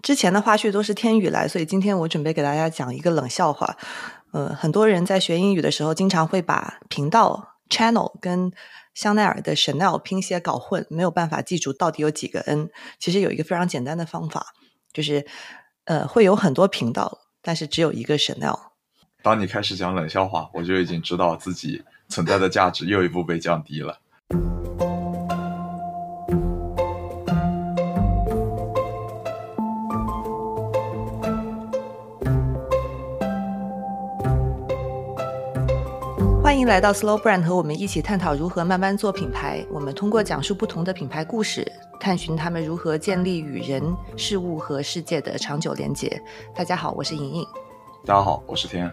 之前的花絮都是天宇来，所以今天我准备给大家讲一个冷笑话。呃，很多人在学英语的时候，经常会把频道 channel 跟香奈儿的 Chanel 拼写搞混，没有办法记住到底有几个 n。其实有一个非常简单的方法，就是呃，会有很多频道，但是只有一个 Chanel。当你开始讲冷笑话，我就已经知道自己存在的价值又一步被降低了。迎来到 Slow Brand，和我们一起探讨如何慢慢做品牌。我们通过讲述不同的品牌故事，探寻他们如何建立与人、事物和世界的长久连结。大家好，我是莹莹。大家好，我是天。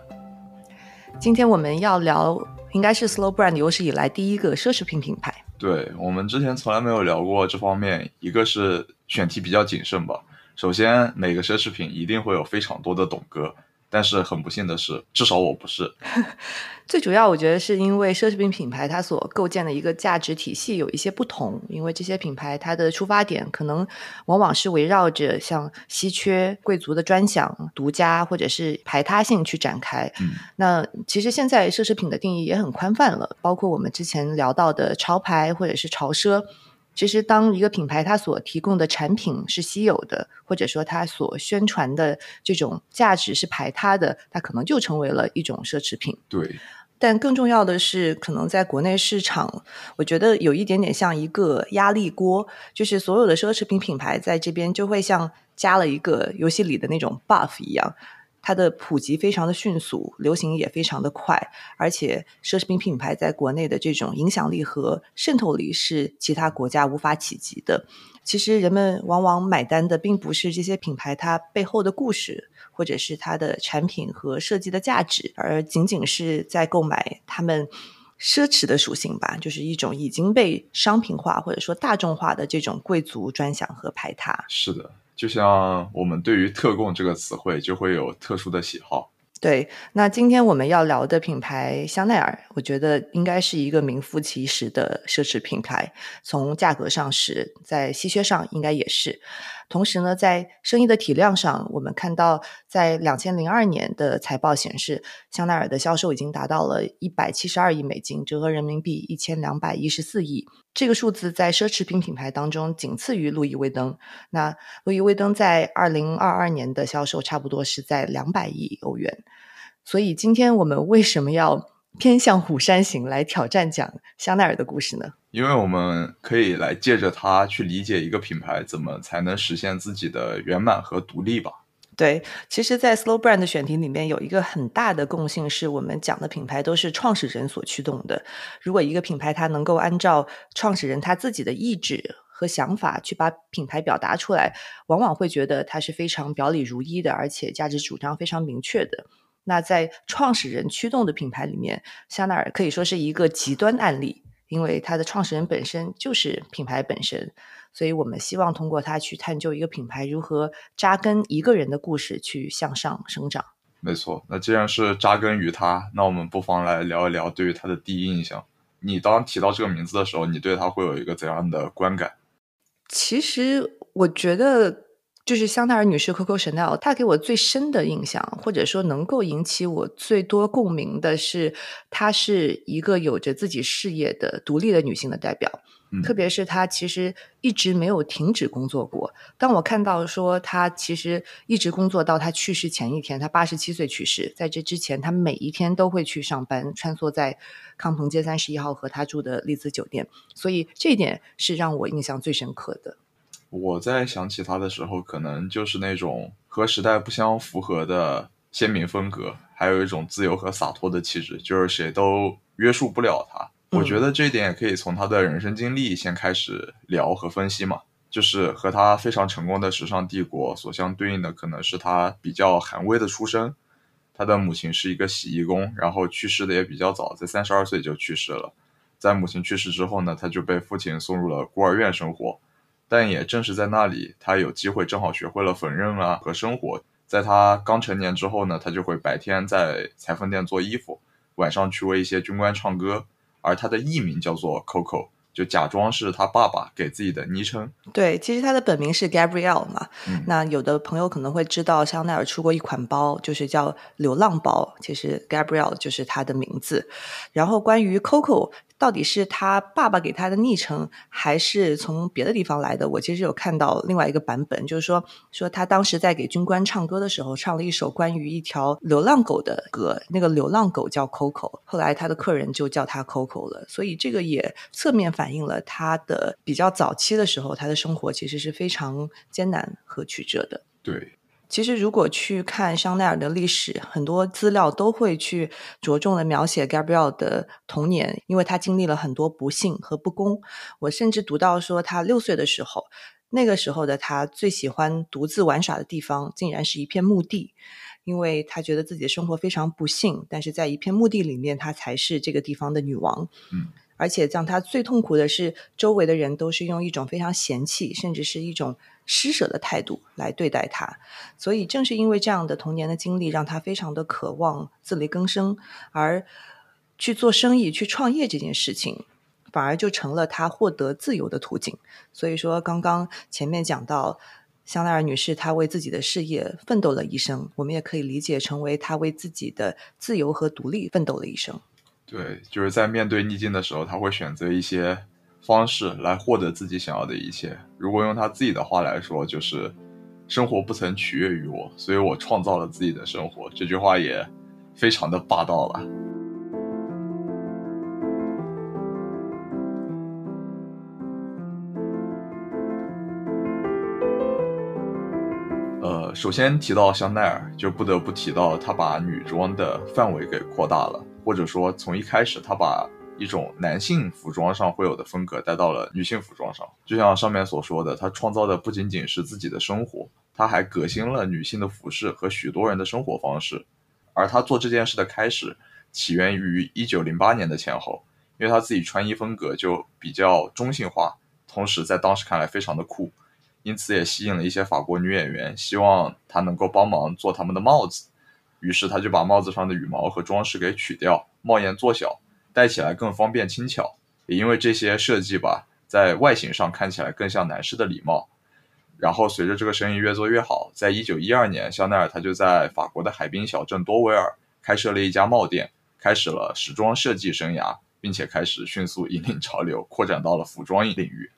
今天我们要聊，应该是 Slow Brand 有史以来第一个奢侈品品牌。对我们之前从来没有聊过这方面，一个是选题比较谨慎吧。首先，每个奢侈品一定会有非常多的懂哥。但是很不幸的是，至少我不是。最主要，我觉得是因为奢侈品品牌它所构建的一个价值体系有一些不同。因为这些品牌它的出发点可能往往是围绕着像稀缺、贵族的专享、独家或者是排他性去展开。那其实现在奢侈品的定义也很宽泛了，包括我们之前聊到的潮牌或者是潮奢。其实，当一个品牌它所提供的产品是稀有的，或者说它所宣传的这种价值是排他的，它可能就成为了一种奢侈品。对。但更重要的是，可能在国内市场，我觉得有一点点像一个压力锅，就是所有的奢侈品品牌在这边就会像加了一个游戏里的那种 buff 一样。它的普及非常的迅速，流行也非常的快，而且奢侈品品牌在国内的这种影响力和渗透力是其他国家无法企及的。其实人们往往买单的并不是这些品牌它背后的故事，或者是它的产品和设计的价值，而仅仅是在购买他们奢侈的属性吧，就是一种已经被商品化或者说大众化的这种贵族专享和排他。是的。就像我们对于“特供”这个词汇就会有特殊的喜好。对，那今天我们要聊的品牌香奈儿，我觉得应该是一个名副其实的奢侈品牌，从价格上是，在稀缺上应该也是。同时呢，在生意的体量上，我们看到，在两千零二年的财报显示，香奈儿的销售已经达到了一百七十二亿美金，折合人民币一千两百一十四亿。这个数字在奢侈品品牌当中仅次于路易威登。那路易威登在二零二二年的销售差不多是在两百亿欧元。所以，今天我们为什么要偏向虎山行来挑战讲香奈儿的故事呢？因为我们可以来借着它去理解一个品牌怎么才能实现自己的圆满和独立吧。对，其实，在 Slow Brand 的选题里面有一个很大的共性，是我们讲的品牌都是创始人所驱动的。如果一个品牌它能够按照创始人他自己的意志和想法去把品牌表达出来，往往会觉得它是非常表里如一的，而且价值主张非常明确的。那在创始人驱动的品牌里面，香奈儿可以说是一个极端案例。因为它的创始人本身就是品牌本身，所以我们希望通过它去探究一个品牌如何扎根一个人的故事，去向上生长。没错，那既然是扎根于它，那我们不妨来聊一聊对于它的第一印象。你当提到这个名字的时候，你对它会有一个怎样的观感？其实我觉得。就是香奈儿女士 Coco Chanel，她给我最深的印象，或者说能够引起我最多共鸣的是，她是一个有着自己事业的独立的女性的代表。特别是他其实一直没有停止工作过。当我看到说他其实一直工作到他去世前一天，他八十七岁去世，在这之前，他每一天都会去上班，穿梭在康朋街三十一号和他住的丽兹酒店。所以这一点是让我印象最深刻的。我在想起他的时候，可能就是那种和时代不相符合的鲜明风格，还有一种自由和洒脱的气质，就是谁都约束不了他。我觉得这一点也可以从他的人生经历先开始聊和分析嘛。就是和他非常成功的时尚帝国所相对应的，可能是他比较寒微的出身。他的母亲是一个洗衣工，然后去世的也比较早，在三十二岁就去世了。在母亲去世之后呢，他就被父亲送入了孤儿院生活。但也正是在那里，他有机会正好学会了缝纫啊和生活。在他刚成年之后呢，他就会白天在裁缝店做衣服，晚上去为一些军官唱歌。而他的艺名叫做 Coco，就假装是他爸爸给自己的昵称。对，其实他的本名是 Gabrielle 嘛。嗯那有的朋友可能会知道，香奈儿出过一款包，就是叫流浪包，其实 Gabrielle 就是他的名字。然后关于 Coco 到底是他爸爸给他的昵称，还是从别的地方来的，我其实有看到另外一个版本，就是说说他当时在给军官唱歌的时候，唱了一首关于一条流浪狗的歌，那个流浪狗叫 Coco，后来他的客人就叫他 Coco 了，所以这个也侧面反映了他的比较早期的时候，他的生活其实是非常艰难和曲折的。对，其实，如果去看香奈儿的历史，很多资料都会去着重的描写 Gabrielle 的童年，因为他经历了很多不幸和不公。我甚至读到说，他六岁的时候，那个时候的他最喜欢独自玩耍的地方，竟然是一片墓地，因为他觉得自己的生活非常不幸，但是在一片墓地里面，他才是这个地方的女王。嗯。而且让他最痛苦的是，周围的人都是用一种非常嫌弃，甚至是一种施舍的态度来对待他。所以，正是因为这样的童年的经历，让他非常的渴望自力更生，而去做生意、去创业这件事情，反而就成了他获得自由的途径。所以说，刚刚前面讲到。香奈儿女士，她为自己的事业奋斗了一生，我们也可以理解成为她为自己的自由和独立奋斗了一生。对，就是在面对逆境的时候，他会选择一些方式来获得自己想要的一切。如果用他自己的话来说，就是“生活不曾取悦于我，所以我创造了自己的生活”。这句话也非常的霸道了。呃，首先提到香奈儿，就不得不提到他把女装的范围给扩大了。或者说，从一开始，他把一种男性服装上会有的风格带到了女性服装上。就像上面所说的，他创造的不仅仅是自己的生活，他还革新了女性的服饰和许多人的生活方式。而他做这件事的开始，起源于一九零八年的前后，因为他自己穿衣风格就比较中性化，同时在当时看来非常的酷，因此也吸引了一些法国女演员，希望他能够帮忙做他们的帽子。于是他就把帽子上的羽毛和装饰给取掉，帽檐做小，戴起来更方便轻巧。也因为这些设计吧，在外形上看起来更像男士的礼帽。然后随着这个生意越做越好，在一九一二年，香奈儿他就在法国的海滨小镇多维尔开设了一家帽店，开始了时装设计生涯，并且开始迅速引领潮流，扩展到了服装领域。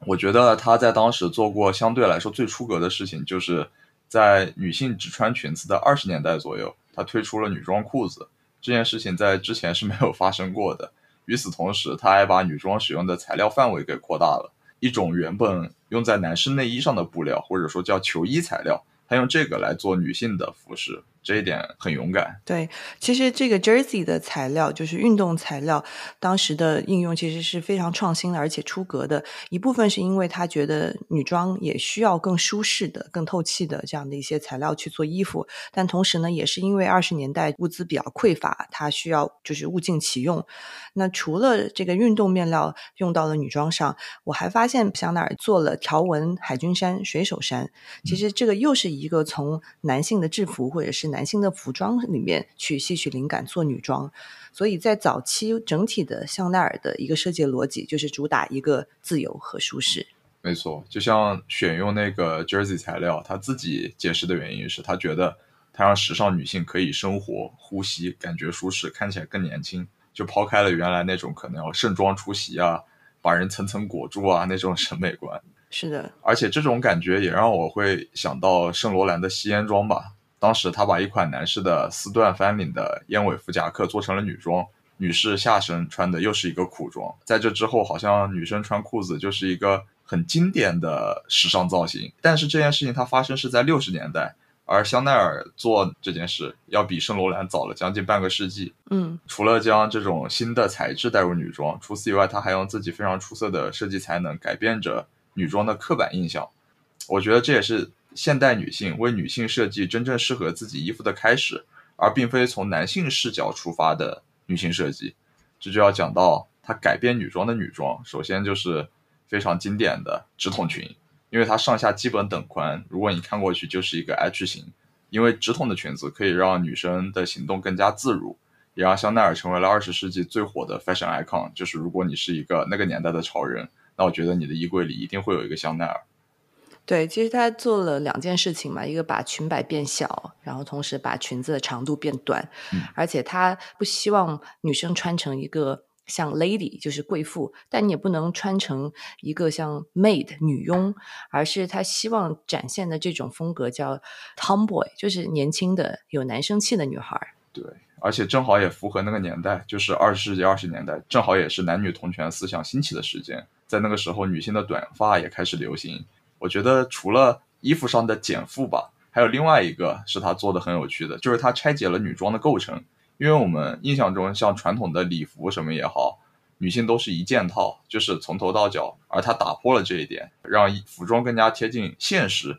我觉得他在当时做过相对来说最出格的事情，就是。在女性只穿裙子的二十年代左右，他推出了女装裤子。这件事情在之前是没有发生过的。与此同时，他还把女装使用的材料范围给扩大了。一种原本用在男士内衣上的布料，或者说叫球衣材料，他用这个来做女性的服饰。这一点很勇敢。对，其实这个 jersey 的材料就是运动材料，当时的应用其实是非常创新的，而且出格的。一部分是因为他觉得女装也需要更舒适的、更透气的这样的一些材料去做衣服，但同时呢，也是因为二十年代物资比较匮乏，它需要就是物尽其用。那除了这个运动面料用到了女装上，我还发现香奈儿做了条纹海军衫、水手衫。其实这个又是一个从男性的制服或者是男性的服装里面去吸取灵感做女装，所以在早期整体的香奈儿的一个设计逻辑就是主打一个自由和舒适。没错，就像选用那个 jersey 材料，他自己解释的原因是他觉得他让时尚女性可以生活、呼吸，感觉舒适，看起来更年轻，就抛开了原来那种可能要盛装出席啊，把人层层裹住啊那种审美观。是的，而且这种感觉也让我会想到圣罗兰的吸烟装吧。当时他把一款男士的丝缎翻领的燕尾服夹克做成了女装，女士下身穿的又是一个裤装。在这之后，好像女生穿裤子就是一个很经典的时尚造型。但是这件事情它发生是在六十年代，而香奈儿做这件事要比圣罗兰早了将近半个世纪。嗯，除了将这种新的材质带入女装，除此以外，他还用自己非常出色的设计才能改变着女装的刻板印象。我觉得这也是。现代女性为女性设计真正适合自己衣服的开始，而并非从男性视角出发的女性设计。这就要讲到它改变女装的女装，首先就是非常经典的直筒裙，因为它上下基本等宽，如果你看过去就是一个 H 型。因为直筒的裙子可以让女生的行动更加自如，也让香奈儿成为了二十世纪最火的 fashion icon。就是如果你是一个那个年代的潮人，那我觉得你的衣柜里一定会有一个香奈儿。对，其实他做了两件事情嘛，一个把裙摆变小，然后同时把裙子的长度变短，嗯而且他不希望女生穿成一个像 lady，就是贵妇，但你也不能穿成一个像 maid 女佣，而是他希望展现的这种风格叫 tomboy，就是年轻的有男生气的女孩儿。对，而且正好也符合那个年代，就是二十世纪二十年代，正好也是男女同权思想兴起的时间。在那个时候，女性的短发也开始流行。我觉得除了衣服上的减负吧，还有另外一个是他做的很有趣的，就是他拆解了女装的构成。因为我们印象中，像传统的礼服什么也好，女性都是一件套，就是从头到脚，而他打破了这一点，让服装更加贴近现实。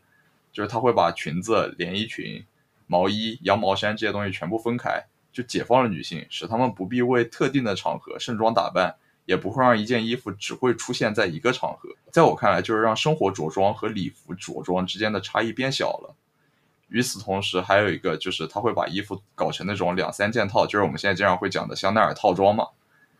就是他会把裙子、连衣裙、毛衣、羊毛衫这些东西全部分开，就解放了女性，使她们不必为特定的场合盛装打扮，也不会让一件衣服只会出现在一个场合。在我看来，就是让生活着装和礼服着装之间的差异变小了。与此同时，还有一个就是他会把衣服搞成那种两三件套，就是我们现在经常会讲的香奈儿套装嘛。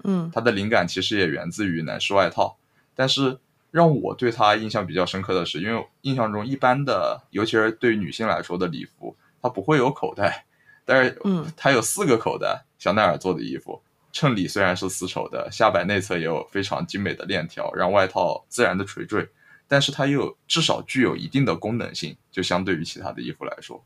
嗯它的灵感其实也源自于男士外套，但是让我对他印象比较深刻的是，因为印象中一般的，尤其是对女性来说的礼服，它不会有口袋，但是嗯它有四个口袋。香奈儿做的衣服，衬里虽然是丝绸的，下摆内侧也有非常精美的链条，让外套自然的垂坠，但是它又至少具有一定的功能性，就相对于其他的衣服来说。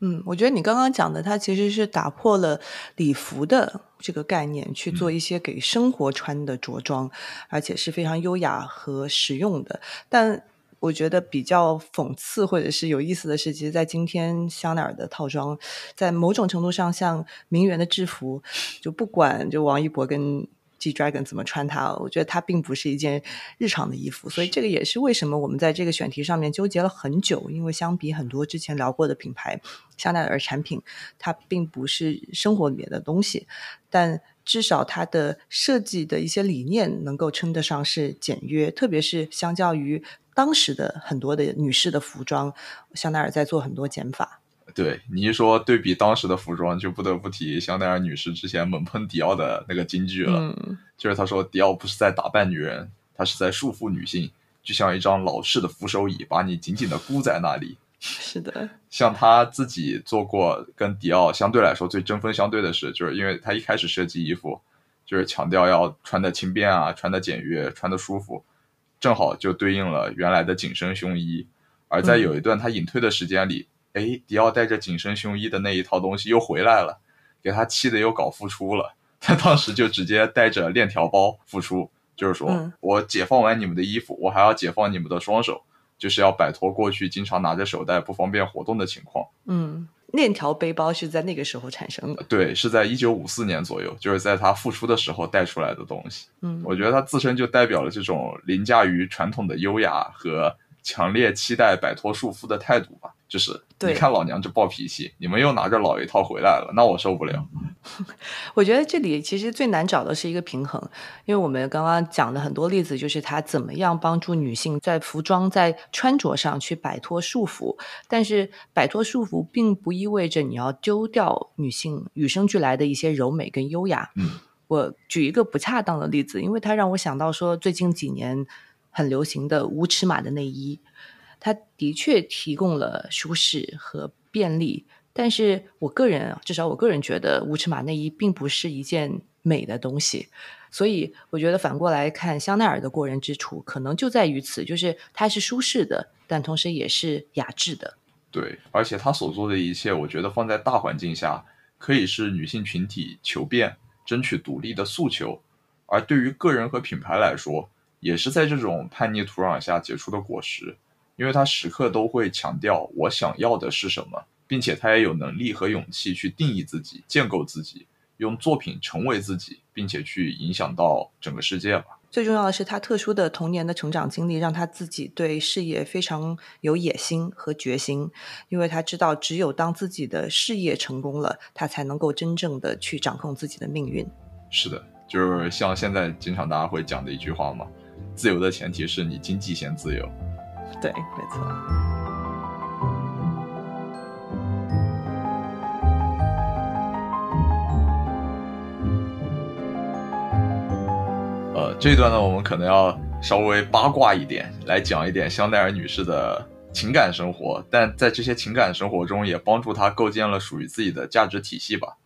嗯，我觉得你刚刚讲的，它其实是打破了礼服的这个概念，去做一些给生活穿的着装，而且是非常优雅和实用的。但我觉得比较讽刺或者是有意思的是，其实，在今天香奈儿的套装，在某种程度上像名媛的制服，就不管就王一博跟 G Dragon 怎么穿它，我觉得它并不是一件日常的衣服，所以这个也是为什么我们在这个选题上面纠结了很久，因为相比很多之前聊过的品牌，香奈儿产品它并不是生活里面的东西，但至少它的设计的一些理念能够称得上是简约，特别是相较于当时的很多的女士的服装，香奈儿在做很多减法。对你一说对比当时的服装，就不得不提香奈儿女士之前猛喷迪奥的那个金句了。嗯，就是她说迪奥不是在打扮女人，他是在束缚女性，就像一张老式的扶手椅，把你紧紧的箍在那里。是的，像他自己做过跟迪奥相对来说最针锋相对的事，就是因为他一开始设计衣服，就是强调要穿的轻便啊，穿的简约，穿的舒服，正好就对应了原来的紧身胸衣。而在有一段他隐退的时间里，哎、迪奥带着紧身胸衣的那一套东西又回来了，给他气的又搞复出了。他当时就直接带着链条包复出，就是说、嗯我解放完你们的衣服，我还要解放你们的双手，就是要摆脱过去经常拿着手袋不方便活动的情况。嗯，链条背包是在那个时候产生的。对，是在一九五四年左右，就是在他复出的时候带出来的东西。嗯，我觉得他自身就代表了这种凌驾于传统的优雅和强烈期待摆脱束缚的态度吧。就是对你看老娘这暴脾气，你们又拿着老一套回来了，那我受不了。我觉得这里其实最难找的是一个平衡，因为我们刚刚讲的很多例子，就是他怎么样帮助女性在服装、在穿着上去摆脱束缚。但是摆脱束缚，并不意味着你要丢掉女性与生俱来的一些柔美跟优雅。嗯，我举一个不恰当的例子，因为它让我想到说，最近几年很流行的无尺码的内衣，它的确提供了舒适和便利，但是我个人，至少我个人觉得无尺码内衣并不是一件美的东西，所以我觉得反过来看，香奈儿的过人之处可能就在于此，就是它是舒适的，但同时也是雅致的。对，而且他所做的一切，我觉得放在大环境下，可以是女性群体求变、争取独立的诉求；而对于个人和品牌来说，也是在这种叛逆土壤下结出的果实。因为他时刻都会强调我想要的是什么，并且他也有能力和勇气去定义自己、建构自己，用作品成为自己，并且去影响到整个世界吧。最重要的是，他特殊的童年的成长经历，让他自己对事业非常有野心和决心。因为他知道，只有当自己的事业成功了，他才能够真正的去掌控自己的命运。是的，就是像现在经常大家会讲的一句话嘛，自由的前提是你经济先自由。对，没错。呃，这一段呢，我们可能要稍微八卦一点，来讲一点香奈儿女士的情感生活，但在这些情感生活中，也帮助她构建了属于自己的价值体系吧。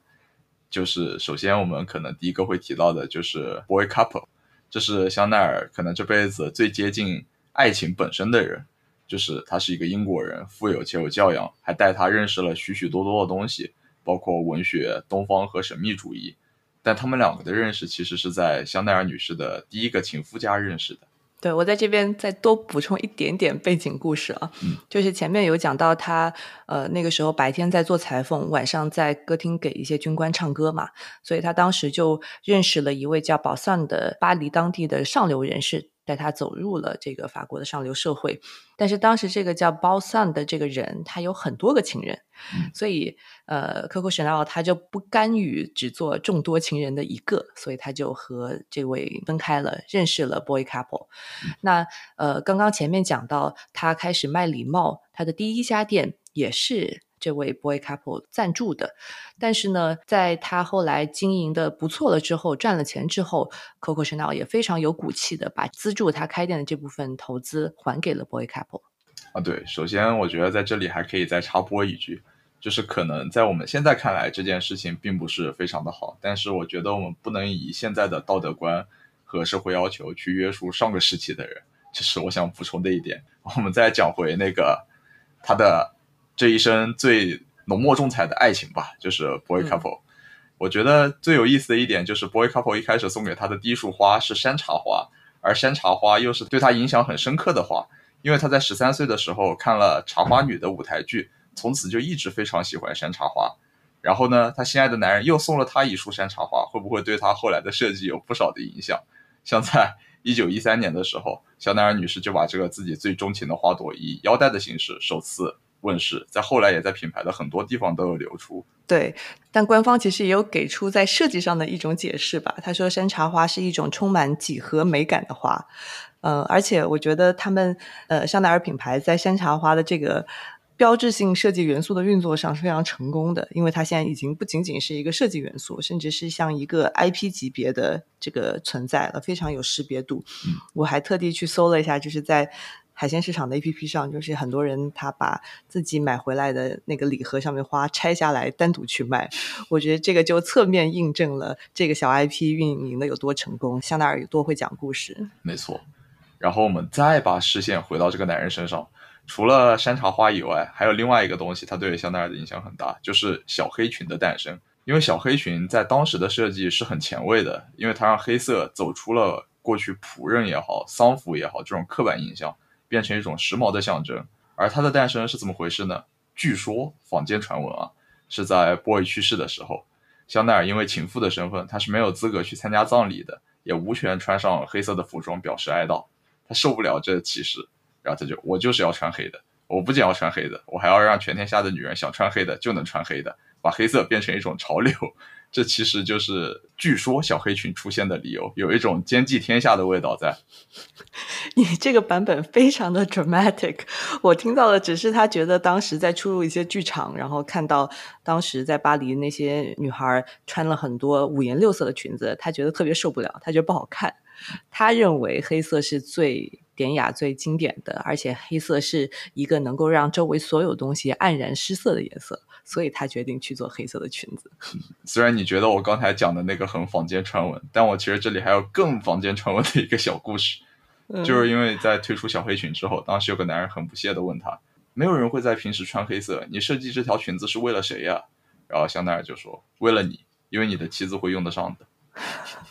就是首先，我们可能第一个会提到的就是 boy couple，这是香奈儿可能这辈子最接近爱情本身的人。就是他是一个英国人，富有且有教养，还带他认识了许许多多的东西，包括文学、东方和神秘主义。但他们两个的认识其实是在香奈儿女士的第一个情夫家认识的。对我在这边再多补充一点点背景故事啊，就是前面有讲到他呃那个时候白天在做裁缝，晚上在歌厅给一些军官唱歌嘛，所以他当时就认识了一位叫宝桑的巴黎当地的上流人士。带他走入了这个法国的上流社会，但是当时这个叫包桑的这个人，他有很多个情人，所以呃，Coco Chanel 他就不甘于只做众多情人的一个，所以他就和这位分开了，认识了 Boy Couple。那呃，刚刚前面讲到他开始卖礼帽，他的第一家店也是。这位 boy couple 赞助的，但是呢，在他后来经营的不错了之后，赚了钱之后，Coco Chanel 也非常有骨气的把资助他开店的这部分投资还给了 boy couple。啊，对，首先我觉得在这里还可以再插播一句，就是可能在我们现在看来这件事情并不是非常的好，但是我觉得我们不能以现在的道德观和社会要求去约束上个时期的人，这是我想补充的一点。我们再讲回那个他的。这一生最浓墨重彩的爱情吧，就是 boy couple。我觉得最有意思的一点就是 boy couple 一开始送给他的第一束花是山茶花，而山茶花又是对他影响很深刻的花，因为他在十三岁的时候看了《茶花女》的舞台剧，从此就一直非常喜欢山茶花。然后呢，她心爱的男人又送了她一束山茶花，会不会对她后来的设计有不少的影响？像在一九一三年的时候，香奈儿女士就把这个自己最钟情的花朵以腰带的形式首次。问世，在后来也在品牌的很多地方都有流出。对，但官方其实也有给出在设计上的一种解释吧。他说，山茶花是一种充满几何美感的花。呃，而且我觉得他们呃香奈儿品牌在山茶花的这个标志性设计元素的运作上是非常成功的，因为它现在已经不仅仅是一个设计元素，甚至是像一个 IP 级别的这个存在了，非常有识别度。我还特地去搜了一下，就是在。海鲜市场的 APP 上，就是很多人他把自己买回来的那个礼盒上面花拆下来单独去卖，我觉得这个就侧面印证了这个小 IP 运营的有多成功，香奈儿有多会讲故事。没错，然后我们再把视线回到这个男人身上，除了山茶花以外，还有另外一个东西，他对香奈儿的影响很大，就是小黑裙的诞生。因为小黑裙在当时的设计是很前卫的，因为它让黑色走出了过去仆人也好、丧服也好这种刻板印象。变成一种时髦的象征，而它的诞生是怎么回事呢？据说坊间传闻啊，是在波伊去世的时候，香奈儿因为情妇的身份，他是没有资格去参加葬礼的，也无权穿上黑色的服装表示哀悼。他受不了这歧视，然后他就我就是要穿黑的，我不仅要穿黑的，我还要让全天下的女人想穿黑的就能穿黑的，把黑色变成一种潮流。这其实就是据说小黑裙出现的理由，有一种兼济天下的味道在。你这个版本非常的 dramatic，我听到的只是他觉得当时在出入一些剧场，然后看到当时在巴黎那些女孩穿了很多五颜六色的裙子，他觉得特别受不了，他觉得不好看。他认为黑色是最典雅、最经典的，而且黑色是一个能够让周围所有东西黯然失色的颜色。所以他决定去做黑色的裙子。虽然你觉得我刚才讲的那个很坊间传闻，但我其实这里还有更坊间传闻的一个小故事，就是因为在推出小黑裙之后，当时有个男人很不屑的问他：“没有人会在平时穿黑色，你设计这条裙子是为了谁呀？”然后香奈儿就说：“为了你，因为你的妻子会用得上的。”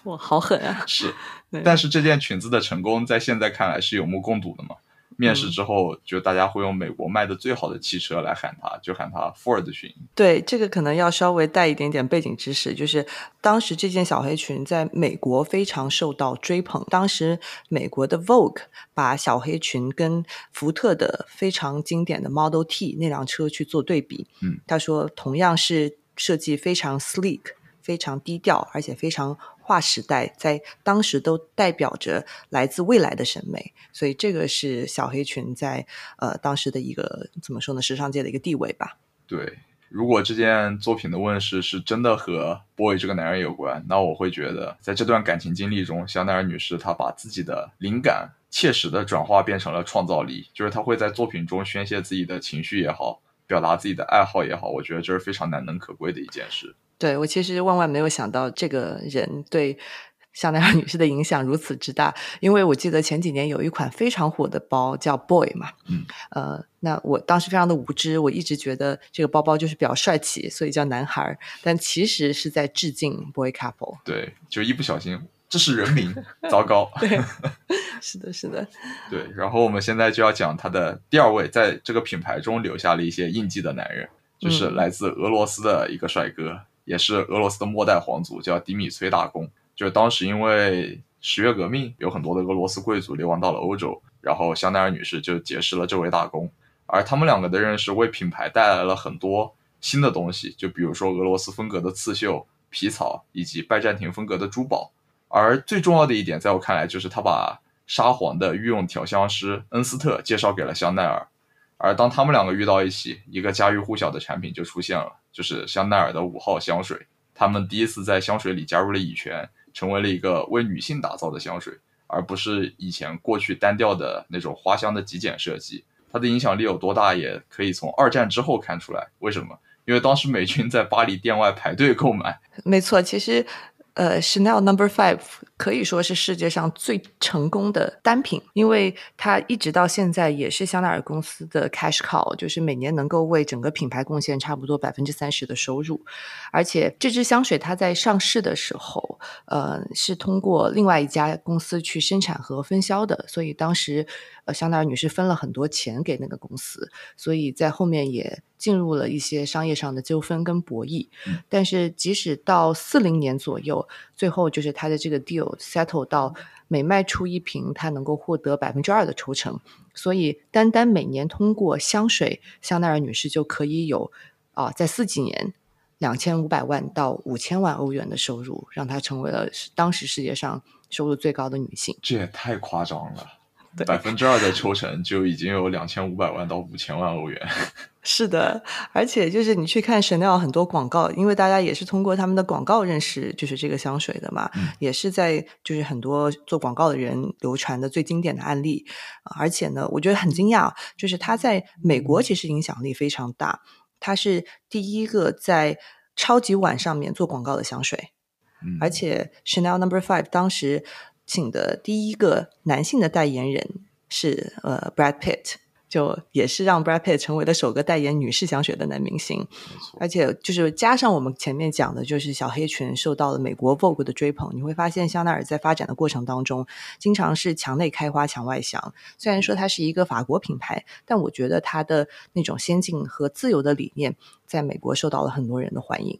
哇，好狠啊！是，但是这件裙子的成功在现在看来是有目共睹的嘛？面试之后，就大家会用美国卖的最好的汽车来喊它，就喊它 Ford 群。对，这个可能要稍微带一点点背景知识，就是当时这件小黑裙在美国非常受到追捧。当时美国的 Vogue 把小黑裙跟福特的非常经典的 Model T 那辆车去做对比。嗯，他说同样是设计非常 sleek、非常低调，而且非常。划时代，在当时都代表着来自未来的审美，所以这个是小黑裙在呃当时的一个怎么说呢？时尚界的一个地位吧。对，如果这件作品的问世是真的和 boy 这个男人有关，那我会觉得在这段感情经历中，香奈儿女士她把自己的灵感切实的转化变成了创造力，就是她会在作品中宣泄自己的情绪也好，表达自己的爱好也好，我觉得这是非常难能可贵的一件事。对我其实万万没有想到这个人对。香奈儿女士的影响如此之大，因为我记得前几年有一款非常火的包叫 Boy 嘛，嗯，呃，那我当时非常的无知，我一直觉得这个包包就是比较帅气，所以叫男孩，但其实是在致敬 Boy Couple。对，就一不小心，这是人名，糟糕。对，是的，是的。对，然后我们现在就要讲他的第二位，在这个品牌中留下了一些印记的男人，就是来自俄罗斯的一个帅哥，也是俄罗斯的末代皇族，叫迪米崔大公。就是当时因为十月革命，有很多的俄罗斯贵族流亡到了欧洲，然后香奈儿女士就结识了这位大公，而他们两个的认识为品牌带来了很多新的东西，就比如说俄罗斯风格的刺绣、皮草以及拜占庭风格的珠宝。而最重要的一点，在我看来，就是他把沙皇的御用调香师恩斯特介绍给了香奈儿，而当他们两个遇到一起，一个家喻户晓的产品就出现了，就是香奈儿的五号香水。他们第一次在香水里加入了乙醛。成为了一个为女性打造的香水，而不是以前过去单调的那种花香的极简设计。它的影响力有多大，也可以从二战之后看出来。为什么？因为当时美军在巴黎店外排队购买。没错，其实。呃，Chanel Number Five 可以说是世界上最成功的单品，因为它一直到现在也是香奈儿公司的 cash cow，就是每年能够为整个品牌贡献差不多百分之三十的收入。而且这支香水它在上市的时候，呃，是通过另外一家公司去生产和分销的，所以当时。呃，香奈儿女士分了很多钱给那个公司，所以在后面也进入了一些商业上的纠纷跟博弈。但是即使到四零年左右，最后就是他的这个 deal settle 到每卖出一瓶，他能够获得百分之二的抽成。所以单单每年通过香水，香奈儿女士就可以有啊，在四几年两千五百万到五千万欧元的收入，让她成为了当时世界上收入最高的女性。这也太夸张了。百分之二的抽成就已经有两千五百万到五千万欧元。是的，而且就是你去看 Chanel 很多广告，因为大家也是通过他们的广告认识就是这个香水的嘛，也是在就是很多做广告的人流传的最经典的案例。而且呢，我觉得很惊讶，就是他在美国其实影响力非常大，他是第一个在超级碗上面做广告的香水，而且 Chanel Number Five 当时。请的第一个男性的代言人是呃 Brad Pitt，就也是让 Brad Pitt 成为了首个代言女士香水的男明星。而且就是加上我们前面讲的，就是小黑裙受到了美国 Vogue 的追捧。你会发现香奈儿在发展的过程当中，经常是墙内开花墙外香。虽然说它是一个法国品牌，但我觉得它的那种先进和自由的理念，在美国受到了很多人的欢迎。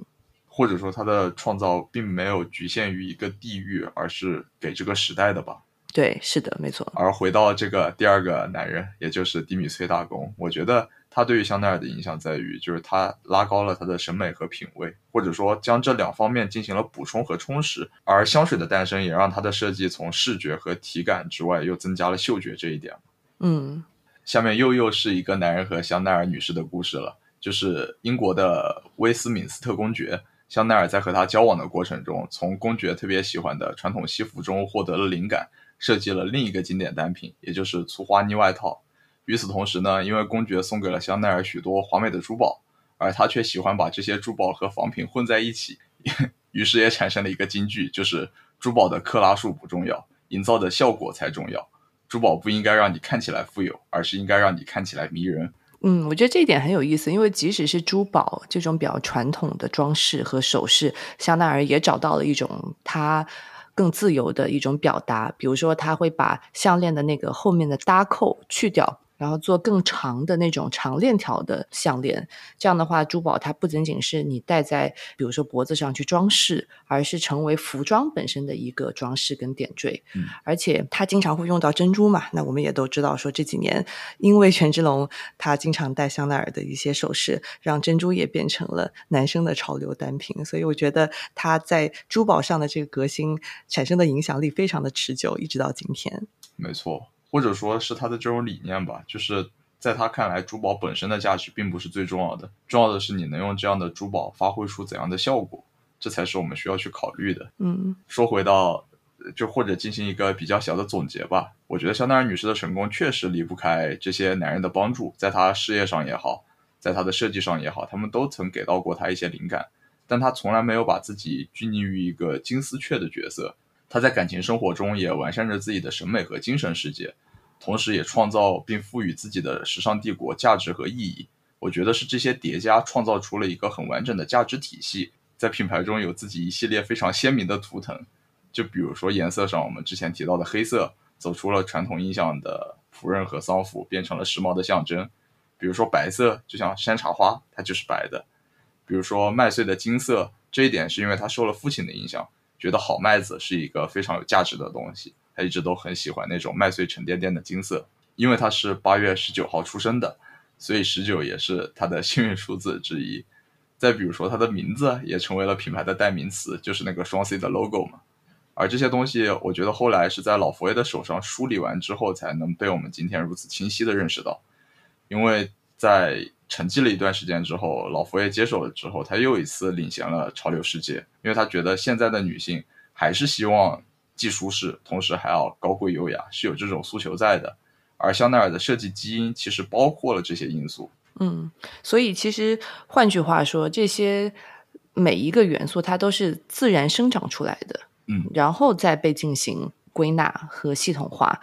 或者说，他的创造并没有局限于一个地域，而是给这个时代的吧？对，是的，没错。而回到这个第二个男人，也就是迪米崔大公，我觉得他对于香奈儿的影响在于，就是他拉高了他的审美和品味，或者说将这两方面进行了补充和充实。而香水的诞生也让他的设计从视觉和体感之外，又增加了嗅觉这一点。嗯，下面又又是一个男人和香奈儿女士的故事了，就是英国的威斯敏斯特公爵。香奈儿在和他交往的过程中，从公爵特别喜欢的传统西服中获得了灵感，设计了另一个经典单品，也就是粗花呢外套。与此同时呢，因为公爵送给了香奈儿许多华美的珠宝，而他却喜欢把这些珠宝和仿品混在一起，于是也产生了一个金句，就是珠宝的克拉数不重要，营造的效果才重要。珠宝不应该让你看起来富有，而是应该让你看起来迷人。嗯，我觉得这一点很有意思，因为即使是珠宝这种比较传统的装饰和首饰，香奈儿也找到了一种它更自由的一种表达，比如说，他会把项链的那个后面的搭扣去掉。然后做更长的那种长链条的项链，这样的话，珠宝它不仅仅是你戴在，比如说脖子上去装饰，而是成为服装本身的一个装饰跟点缀。嗯，而且它经常会用到珍珠嘛，那我们也都知道说这几年，因为权志龙他经常戴香奈儿的一些首饰，让珍珠也变成了男生的潮流单品。所以我觉得他在珠宝上的这个革新产生的影响力非常的持久，一直到今天。没错。或者说是他的这种理念吧，就是在他看来，珠宝本身的价值并不是最重要的，重要的是你能用这样的珠宝发挥出怎样的效果，这才是我们需要去考虑的。嗯说回到，就或者进行一个比较小的总结吧。我觉得香奈儿女士的成功确实离不开这些男人的帮助，在她事业上也好，在她的设计上也好，他们都曾给到过她一些灵感。但她从来没有把自己拘泥于一个金丝雀的角色。他在感情生活中也完善着自己的审美和精神世界，同时也创造并赋予自己的时尚帝国价值和意义。我觉得是这些叠加创造出了一个很完整的价值体系，在品牌中有自己一系列非常鲜明的图腾。就比如说颜色上，我们之前提到的黑色，走出了传统印象的仆人和丧服，变成了时髦的象征。比如说白色，就像山茶花，它就是白的。比如说麦穗的金色，这一点是因为他受了父亲的影响，觉得好麦子是一个非常有价值的东西，他一直都很喜欢那种麦穗沉甸甸的金色。因为他是八月十九号出生的，所以十九也是他的幸运数字之一。再比如说，他的名字也成为了品牌的代名词，就是那个双 C 的 logo 嘛。而这些东西，我觉得后来是在老佛爷的手上梳理完之后，才能被我们今天如此清晰的认识到。因为在沉寂了一段时间之后，老佛爷接手了之后，他又一次领衔了潮流世界，因为他觉得现在的女性还是希望既舒适，同时还要高贵优雅，是有这种诉求在的。而香奈儿的设计基因其实包括了这些因素。嗯，所以其实换句话说，这些每一个元素它都是自然生长出来的，嗯，然后再被进行归纳和系统化，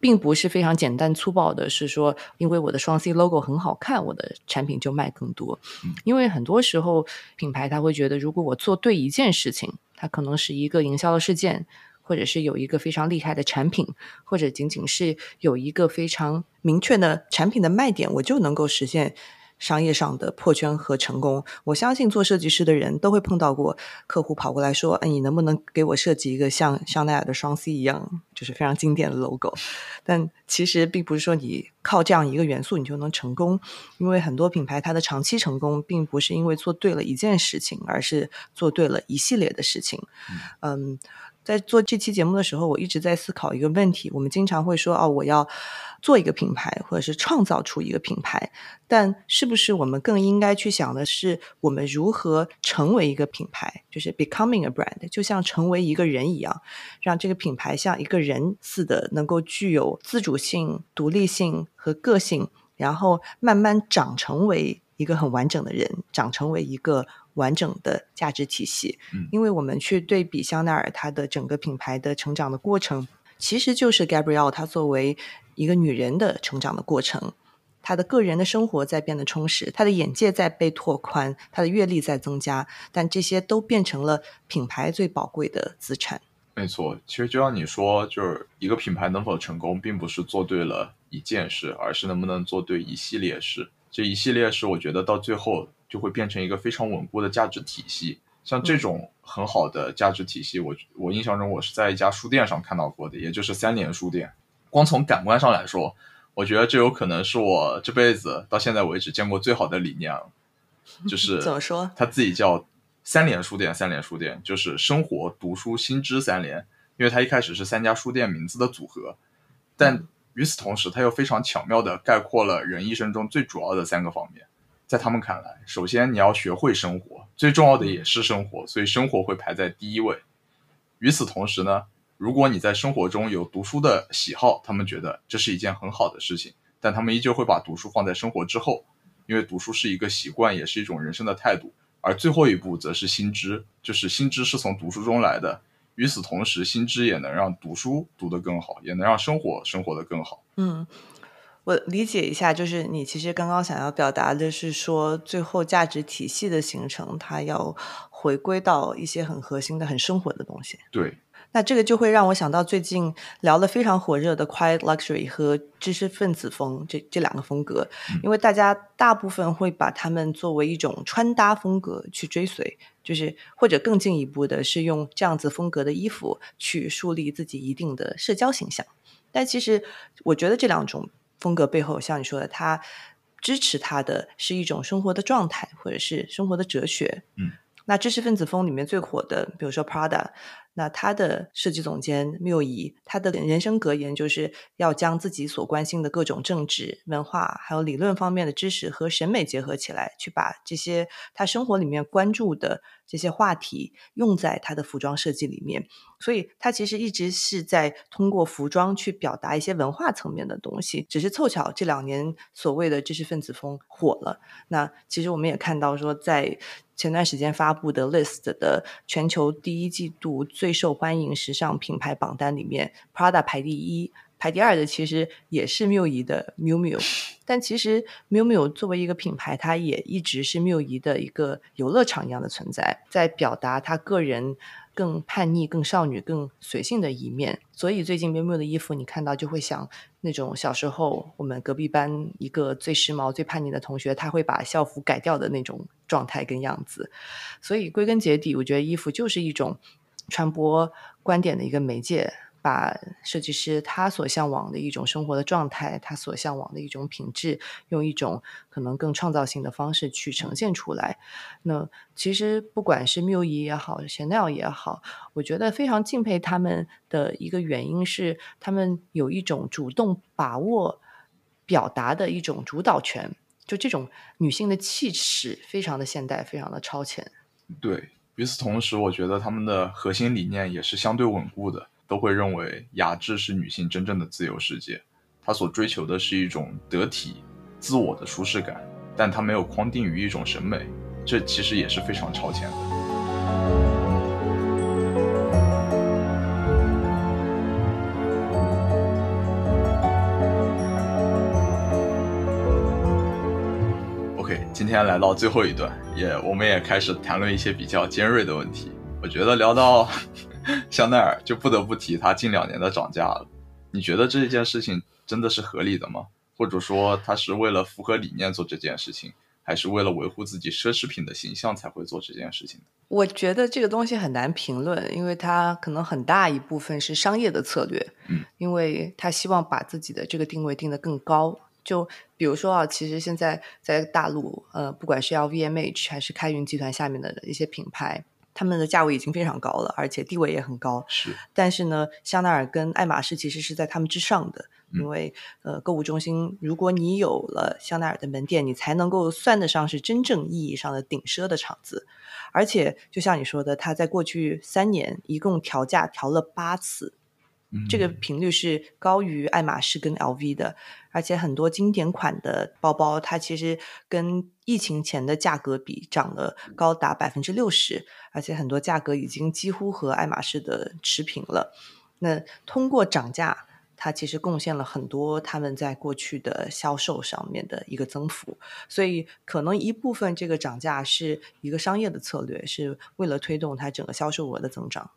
并不是非常简单粗暴的，是说因为我的双 C logo 很好看，我的产品就卖更多。嗯因为很多时候品牌他会觉得，如果我做对一件事情，它可能是一个营销的事件。或者是有一个非常厉害的产品，或者仅仅是有一个非常明确的产品的卖点，我就能够实现商业上的破圈和成功。我相信做设计师的人都会碰到过客户跑过来说：“哎，你能不能给我设计一个像香奈儿的双 C 一样，就是非常经典的 logo？” 但其实并不是说你靠这样一个元素你就能成功，因为很多品牌它的长期成功并不是因为做对了一件事情，而是做对了一系列的事情。嗯在做这期节目的时候，我一直在思考一个问题。我们经常会说：“哦，我要做一个品牌，或者是创造出一个品牌。”但是不是我们更应该去想的是，我们如何成为一个品牌，就是 becoming a brand，就像成为一个人一样，让这个品牌像一个人似的，能够具有自主性、独立性和个性，然后慢慢长成为一个很完整的人，长成为一个。完整的价值体系，嗯，因为我们去对比香奈儿它的整个品牌的成长的过程，其实就是 Gabrielle 她作为一个女人的成长的过程，她的个人的生活在变得充实，她的眼界在被拓宽，她的阅历在增加，但这些都变成了品牌最宝贵的资产。没错，其实就像你说，就是一个品牌能否成功，并不是做对了一件事，而是能不能做对一系列事。这一系列事，我觉得到最后。就会变成一个非常稳固的价值体系。像这种很好的价值体系，我我印象中我是在一家书店上看到过的，也就是三联书店。光从感官上来说，我觉得这有可能是我这辈子到现在为止见过最好的理念了。就是怎么说？他自己叫三联书店，三联书店就是生活、读书、新知三联。因为它一开始是三家书店名字的组合，但与此同时，它又非常巧妙地概括了人一生中最主要的三个方面。在他们看来，首先你要学会生活，最重要的也是生活，所以生活会排在第一位。与此同时呢，如果你在生活中有读书的喜好，他们觉得这是一件很好的事情，但他们依旧会把读书放在生活之后，因为读书是一个习惯，也是一种人生的态度。而最后一步则是心知，就是心知是从读书中来的。与此同时，心知也能让读书读得更好，也能让生活生活得更好。嗯。我理解一下，就是你其实刚刚想要表达的是说，最后价值体系的形成，它要回归到一些很核心的、很生活的东西。对，那这个就会让我想到最近聊得非常火热的 Quiet Luxury 和知识分子风这这两个风格，因为大家大部分会把它们作为一种穿搭风格去追随，就是或者更进一步的是用这样子风格的衣服去树立自己一定的社交形象。但其实我觉得这两种。风格背后，像你说的，他支持他的是一种生活的状态，或者是生活的哲学。嗯，那知识分子风里面最火的，比如说 Prada，那他的设计总监缪仪，他的人生格言就是要将自己所关心的各种政治、文化还有理论方面的知识和审美结合起来，去把这些他生活里面关注的这些话题用在他的服装设计里面。所以，他其实一直是在通过服装去表达一些文化层面的东西。只是凑巧这两年所谓的知识分子风火了。那其实我们也看到说，在前段时间发布的 List 的全球第一季度最最受欢迎时尚品牌榜单里面，Prada 排第一，排第二的其实也是缪仪的 Miu Miu。但其实 Miu Miu 作为一个品牌，它也一直是缪仪的一个游乐场一样的存在，在表达他个人更叛逆、更少女、更随性的一面。所以最近 Miu Miu 的衣服，你看到就会想那种小时候我们隔壁班一个最时髦、最叛逆的同学，他会把校服改掉的那种。状态跟样子，所以归根结底，我觉得衣服就是一种传播观点的一个媒介，把设计师他所向往的一种生活的状态，他所向往的一种品质，用一种可能更创造性的方式去呈现出来。那其实不管是缪仪也好，Chanel 也好，我觉得非常敬佩他们的一个原因是，他们有一种主动把握表达的一种主导权。就这种女性的气势，非常的现代，非常的超前。对，与此同时，我觉得他们的核心理念也是相对稳固的，都会认为雅致是女性真正的自由世界。她所追求的是一种得体、自我的舒适感，但她没有框定于一种审美，这其实也是非常超前的。天来到最后一段，也我们也开始谈论一些比较尖锐的问题。我觉得聊到 香奈儿，就不得不提它近两年的涨价了。你觉得这件事情真的是合理的吗？或者说，它是为了符合理念做这件事情，还是为了维护自己奢侈品的形象才会做这件事情？我觉得这个东西很难评论，因为它可能很大一部分是商业的策略。嗯，因为他希望把自己的这个定位定得更高。就比如说啊，其实现在在大陆，呃，不管是 LVMH 还是开云集团下面的一些品牌，他们的价位已经非常高了，而且地位也很高。是，但是呢，香奈儿跟爱马仕其实是在他们之上的，因为呃，购物中心如果你有了香奈儿的门店，你才能够算得上是真正意义上的顶奢的场子。而且就像你说的，它在过去三年一共调价调了八次。这个频率是高于爱马仕跟 LV 的，而且很多经典款的包包，它其实跟疫情前的价格比涨了高达百分之六十，而且很多价格已经几乎和爱马仕的持平了。那通过涨价，它其实贡献了很多他们在过去的销售上面的一个增幅，所以可能一部分这个涨价是一个商业的策略，是为了推动它整个销售额的增长。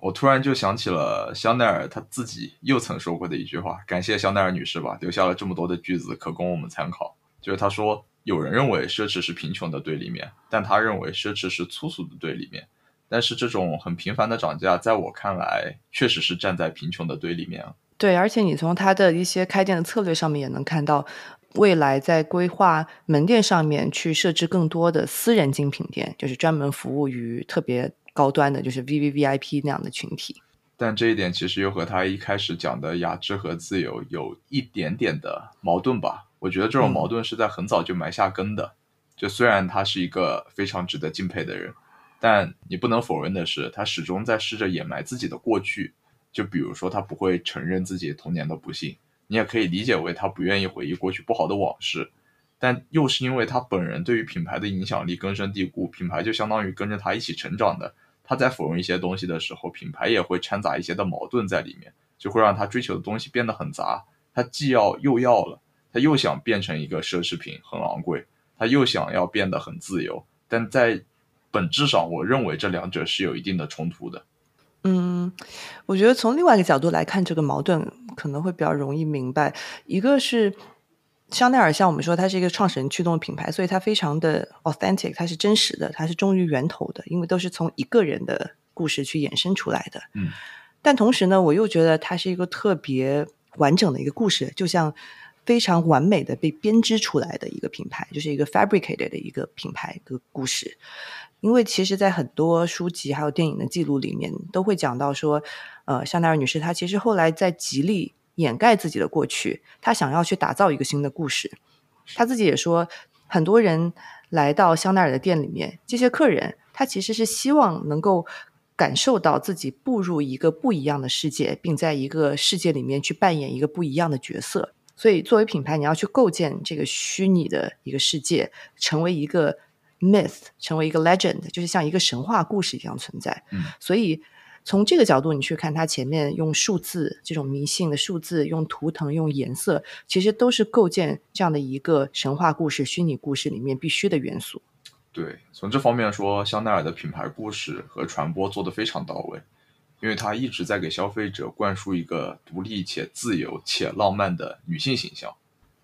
我突然就想起了香奈儿他自己又曾说过的一句话，感谢香奈儿女士吧，留下了这么多的句子可供我们参考。就是他说，有人认为奢侈是贫穷的对立面，但他认为奢侈是粗俗的对立面。但是这种很频繁的涨价，在我看来，确实是站在贫穷的对立面。对，而且你从他的一些开店的策略上面也能看到，未来在规划门店上面去设置更多的私人精品店，就是专门服务于特别。高端的就是 V V V I P 那样的群体，但这一点其实又和他一开始讲的雅致和自由有一点点的矛盾吧？我觉得这种矛盾是在很早就埋下根的。就虽然他是一个非常值得敬佩的人，但你不能否认的是，他始终在试着掩埋自己的过去。就比如说，他不会承认自己童年的不幸，你也可以理解为他不愿意回忆过去不好的往事。但又是因为他本人对于品牌的影响力根深蒂固，品牌就相当于跟着他一起成长的。他在否认一些东西的时候，品牌也会掺杂一些的矛盾在里面，就会让他追求的东西变得很杂。他既要又要了，他又想变成一个奢侈品，很昂贵，他又想要变得很自由。但在本质上，我认为这两者是有一定的冲突的。嗯，我觉得从另外一个角度来看，这个矛盾可能会比较容易明白。一个是。香奈儿像我们说，它是一个创始人驱动的品牌，所以它非常的 authentic，它是真实的，它是忠于源头的，因为都是从一个人的故事去衍生出来的。嗯，但同时呢，我又觉得它是一个特别完整的一个故事，就像。非常完美的被编织出来的一个品牌，就是一个 fabricated 的一个品牌的故事。因为其实，在很多书籍还有电影的记录里面，都会讲到说，呃，香奈儿女士她其实后来在极力掩盖自己的过去，他想要去打造一个新的故事。他自己也说，很多人来到香奈儿的店里面，这些客人他其实是希望能够感受到自己步入一个不一样的世界，并在一个世界里面去扮演一个不一样的角色。所以，作为品牌，你要去构建这个虚拟的一个世界，成为一个。myth 成为一个 legend，就是像一个神话故事一样存在。嗯，所以从这个角度你去看，它前面用数字这种迷信的数字，用图腾、用颜色，其实都是构建这样的一个神话故事、虚拟故事里面必须的元素。对，从这方面说，香奈儿的品牌故事和传播做得非常到位，因为它一直在给消费者灌输一个独立且自由且浪漫的女性形象。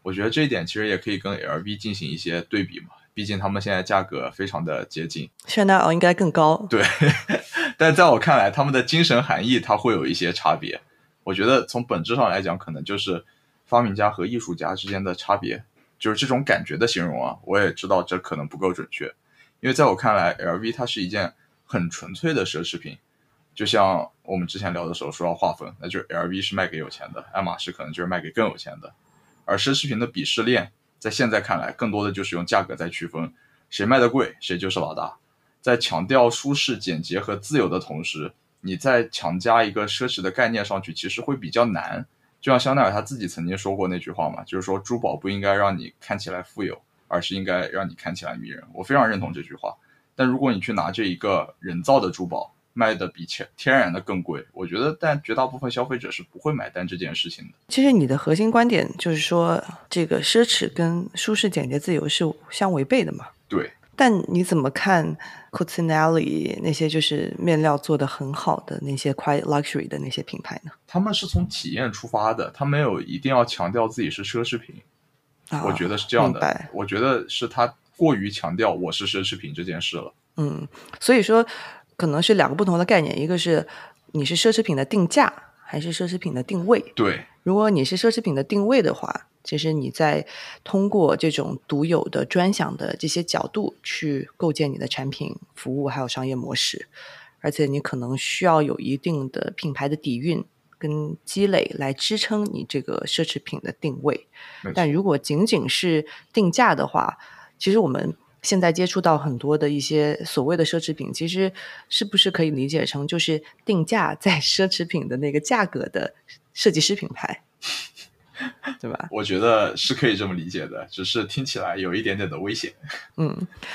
我觉得这一点其实也可以跟 LV 进行一些对比嘛。毕竟他们现在价格非常的接近，香奈儿应该更高。对，但在我看来，他们的精神含义它会有一些差别。我觉得从本质上来讲，可能就是发明家和艺术家之间的差别，就是这种感觉的形容啊。我也知道这可能不够准确，因为在我看来，LV 它是一件很纯粹的奢侈品，就像我们之前聊的时候说要划分，那就 LV 是卖给有钱的，爱马仕可能就是卖给更有钱的，而奢侈品的鄙视链。在现在看来，更多的就是用价格在区分，谁卖的贵，谁就是老大。在强调舒适、简洁和自由的同时，你再强加一个奢侈的概念上去，其实会比较难。就像香奈儿他自己曾经说过那句话嘛，就是说珠宝不应该让你看起来富有，而是应该让你看起来迷人。我非常认同这句话。但如果你去拿这一个人造的珠宝，卖的比天天然的更贵，我觉得，但绝大部分消费者是不会买单这件事情的。其实你的核心观点就是说，这个奢侈跟舒适、简洁、自由是相违背的嘛？对。但你怎么看 Cucinelli 那些就是面料做的很好的那些 quite luxury 的那些品牌呢？他们是从体验出发的，他没有一定要强调自己是奢侈品。我觉得是这样的。我觉得是他过于强调我是奢侈品这件事了。嗯，所以说。可能是两个不同的概念，一个是你是奢侈品的定价，还是奢侈品的定位？对，如果你是奢侈品的定位的话，其实你在通过这种独有的专享的这些角度去构建你的产品、服务还有商业模式，而且你可能需要有一定的品牌的底蕴跟积累来支撑你这个奢侈品的定位。但如果仅仅是定价的话，其实我们。现在接触到很多的一些所谓的奢侈品，其实是不是可以理解成就是定价在 奢侈品的那个价格的设计师品牌，对吧？我觉得是可以这么理解的，只是听起来有一点点的危险。嗯，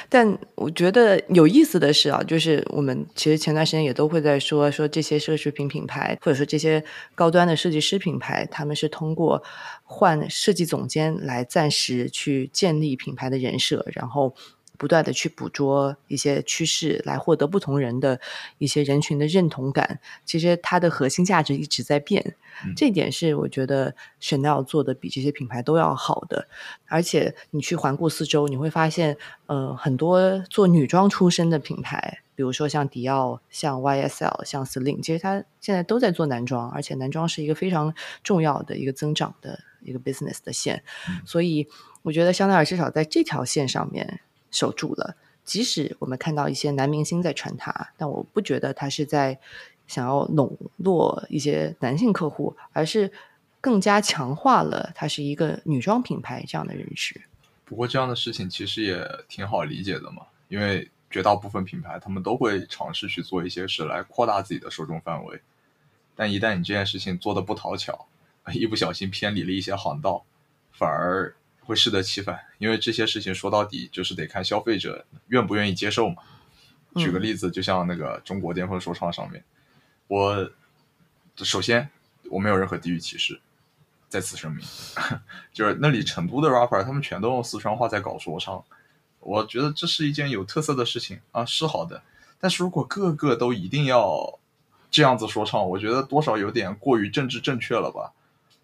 但我觉得有意思的是啊，就是我们其实前段时间也都会在说说这些奢侈品品牌，或者说这些高端的设计师品牌，他们是通过换设计总监来暂时去建立品牌的人设，然后。不断的去捕捉一些趋势，来获得不同人的一些人群的认同感。其实它的核心价值一直在变，这一点是我觉得 Chanel 做的比这些品牌都要好的。而且你去环顾四周，你会发现，呃，很多做女装出身的品牌，比如说像迪奥、像 YSL、像 Celine，其实它现在都在做男装，而且男装是一个非常重要的一个增长的一个 business 的线。所以我觉得香奈儿至少在这条线上面。守住了，即使我们看到一些男明星在穿它，但我不觉得他是在想要笼络一些男性客户，而是更加强化了它是一个女装品牌这样的认识。不过这样的事情其实也挺好理解的嘛，因为绝大部分品牌他们都会尝试去做一些事来扩大自己的受众范围，但一旦你这件事情做的不讨巧，一不小心偏离了一些航道，反而。会适得其反，因为这些事情说到底就是得看消费者愿不愿意接受嘛。举个例子，就像那个中国巅峰说唱上面，我首先我没有任何地域歧视，在此声明，就是那里成都的 rapper 他们全都用四川话在搞说唱，我觉得这是一件有特色的事情啊，是好的。但是如果个个都一定要这样子说唱，我觉得多少有点过于政治正确了吧。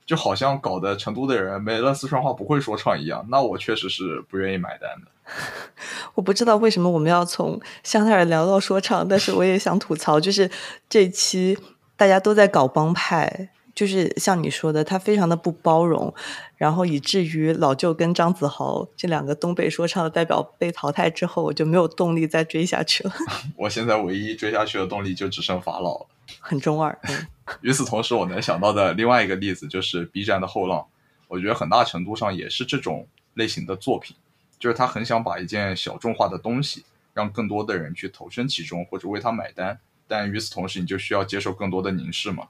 就好像搞得成都的人没了四川话不会说唱一样，那我确实是不愿意买单的。我不知道为什么我们要从香奈儿聊到说唱，但是我也想吐槽，就是这期大家都在搞帮派，就是像你说的，他非常的不包容，然后以至于老舅跟张子豪这两个东北说唱的代表被淘汰之后，我就没有动力再追下去了。我现在唯一追下去的动力就只剩法老了，很中二。与此同时，我能想到的另外一个例子就是 B 站的后浪，我觉得很大程度上也是这种类型的作品，就是他很想把一件小众化的东西，让更多的人去投身其中或者为他买单，但与此同时，你就需要接受更多的凝视嘛。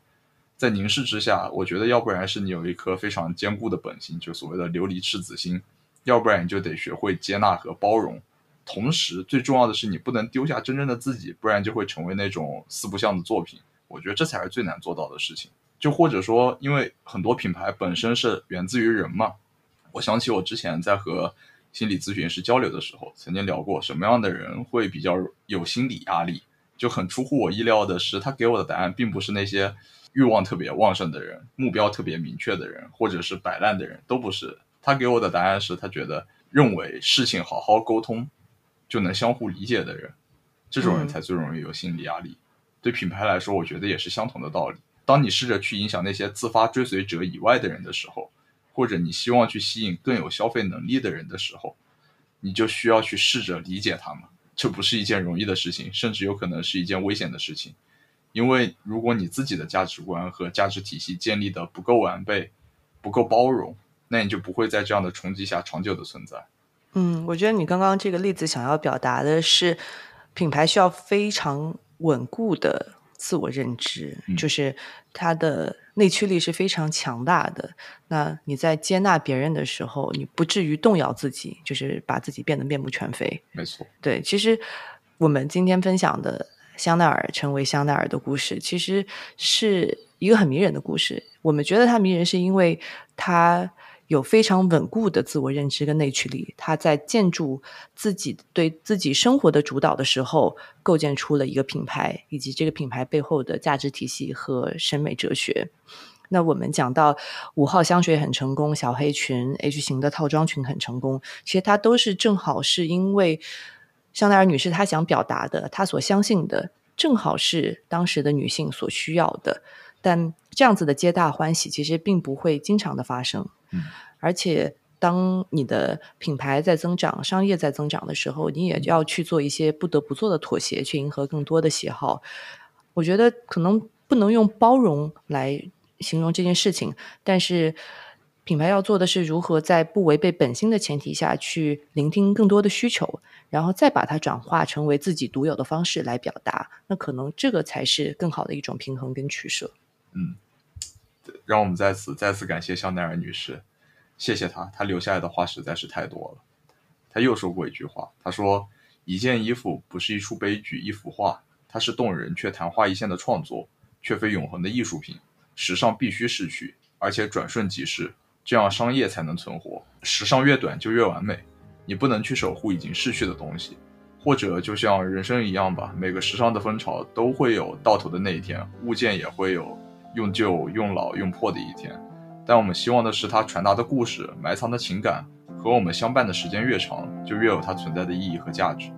在凝视之下，我觉得要不然是你有一颗非常坚固的本心，就所谓的琉璃赤子心；要不然你就得学会接纳和包容。同时，最重要的是你不能丢下真正的自己，不然就会成为那种四不像的作品。我觉得这才是最难做到的事情。就或者说，因为很多品牌本身是源自于人嘛。我想起我之前在和心理咨询师交流的时候，曾经聊过什么样的人会比较有心理压力。就很出乎我意料的是，他给我的答案并不是那些。欲望特别旺盛的人，目标特别明确的人，或者是摆烂的人，都不是。他给我的答案是他觉得认为事情好好沟通就能相互理解的人，这种人才最容易有心理压力。对品牌来说，我觉得也是相同的道理。当你试着去影响那些自发追随者以外的人的时候，或者你希望去吸引更有消费能力的人的时候，你就需要去试着理解他们。这不是一件容易的事情，甚至有可能是一件危险的事情。因为如果你自己的价值观和价值体系建立的不够完备、不够包容，那你就不会在这样的冲击下长久的存在。嗯，我觉得你刚刚这个例子想要表达的是，品牌需要非常稳固的自我认知，就是他的内驱力是非常强大的。那你在接纳别人的时候，你不至于动摇自己，就是把自己变得面目全非。没错，对，其实我们今天分享的。香奈儿成为香奈儿的故事，其实是一个很迷人的故事。我们觉得它迷人，是因为它有非常稳固的自我认知跟内驱力。他在建筑自己对自己生活的主导的时候，构建出了一个品牌，以及这个品牌背后的价值体系和审美哲学。那我们讲到五号香水很成功，小黑裙 H 型的套装裙很成功，其实它都是正好是因为。香奈儿女士她想表达的，她所相信的，正好是当时的女性所需要的。但这样子的皆大欢喜，其实并不会经常的发生。嗯，而且当你的品牌在增长、商业在增长的时候，你也要去做一些不得不做的妥协，去迎合更多的喜好。我觉得可能不能用包容来形容这件事情，但是。品牌要做的是如何在不违背本心的前提下去聆听更多的需求，然后再把它转化成为自己独有的方式来表达。那可能这个才是更好的一种平衡跟取舍。嗯，让我们在此再次感谢香奈儿女士，谢谢她，她留下来的话实在是太多了。她又说过一句话，她说：“一件衣服不是一出悲剧，一幅画，它是动人却昙花一现的创作，却非永恒的艺术品。时尚必须逝去，而且转瞬即逝。”这样商业才能存活。时尚越短就越完美，你不能去守护已经逝去的东西，或者就像人生一样吧，每个时尚的风潮都会有到头的那一天，物件也会有用旧、用老、用破的一天。但我们希望的是，它传达的故事、埋藏的情感和我们相伴的时间越长，就越有它存在的意义和价值。